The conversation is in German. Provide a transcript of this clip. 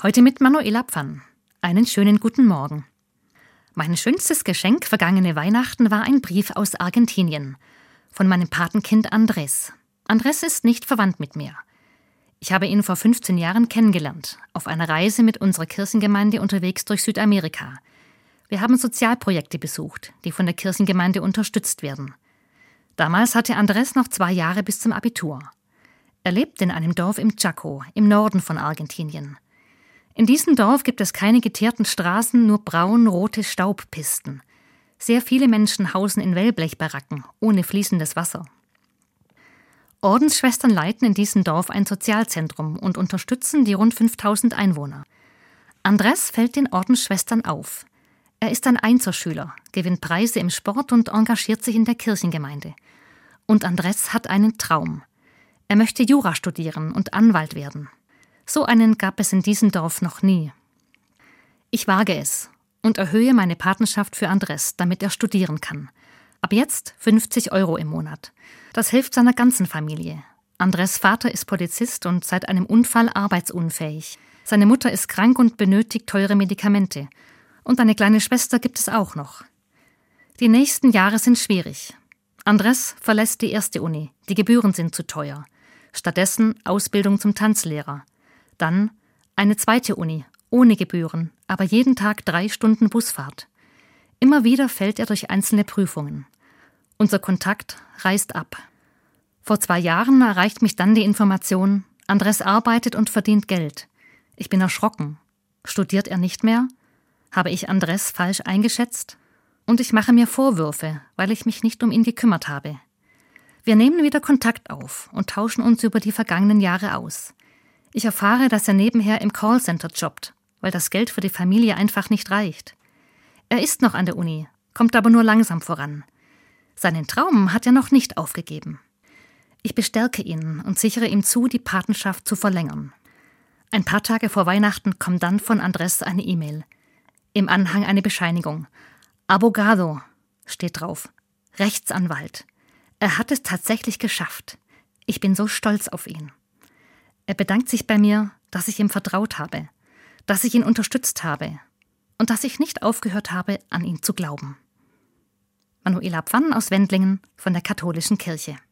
Heute mit Manuela Pfann. Einen schönen guten Morgen. Mein schönstes Geschenk vergangene Weihnachten war ein Brief aus Argentinien von meinem Patenkind Andres. Andres ist nicht verwandt mit mir. Ich habe ihn vor 15 Jahren kennengelernt, auf einer Reise mit unserer Kirchengemeinde unterwegs durch Südamerika. Wir haben Sozialprojekte besucht, die von der Kirchengemeinde unterstützt werden. Damals hatte Andres noch zwei Jahre bis zum Abitur. Er lebt in einem Dorf im Chaco, im Norden von Argentinien. In diesem Dorf gibt es keine geteerten Straßen, nur braun-rote Staubpisten. Sehr viele Menschen hausen in Wellblechbaracken, ohne fließendes Wasser. Ordensschwestern leiten in diesem Dorf ein Sozialzentrum und unterstützen die rund 5000 Einwohner. Andres fällt den Ordensschwestern auf. Er ist ein Einzelschüler, gewinnt Preise im Sport und engagiert sich in der Kirchengemeinde. Und Andres hat einen Traum. Er möchte Jura studieren und Anwalt werden. So einen gab es in diesem Dorf noch nie. Ich wage es und erhöhe meine Patenschaft für Andres, damit er studieren kann. Ab jetzt 50 Euro im Monat. Das hilft seiner ganzen Familie. Andres Vater ist Polizist und seit einem Unfall arbeitsunfähig. Seine Mutter ist krank und benötigt teure Medikamente. Und eine kleine Schwester gibt es auch noch. Die nächsten Jahre sind schwierig. Andres verlässt die erste Uni. Die Gebühren sind zu teuer. Stattdessen Ausbildung zum Tanzlehrer. Dann eine zweite Uni, ohne Gebühren, aber jeden Tag drei Stunden Busfahrt. Immer wieder fällt er durch einzelne Prüfungen. Unser Kontakt reißt ab. Vor zwei Jahren erreicht mich dann die Information, Andres arbeitet und verdient Geld. Ich bin erschrocken. Studiert er nicht mehr? Habe ich Andres falsch eingeschätzt? Und ich mache mir Vorwürfe, weil ich mich nicht um ihn gekümmert habe. Wir nehmen wieder Kontakt auf und tauschen uns über die vergangenen Jahre aus. Ich erfahre, dass er nebenher im Callcenter jobbt, weil das Geld für die Familie einfach nicht reicht. Er ist noch an der Uni, kommt aber nur langsam voran. Seinen Traum hat er noch nicht aufgegeben. Ich bestärke ihn und sichere ihm zu, die Patenschaft zu verlängern. Ein paar Tage vor Weihnachten kommt dann von Andres eine E-Mail. Im Anhang eine Bescheinigung. Abogado steht drauf. Rechtsanwalt. Er hat es tatsächlich geschafft. Ich bin so stolz auf ihn. Er bedankt sich bei mir, dass ich ihm vertraut habe, dass ich ihn unterstützt habe und dass ich nicht aufgehört habe, an ihn zu glauben. Manuela Pfann aus Wendlingen von der Katholischen Kirche.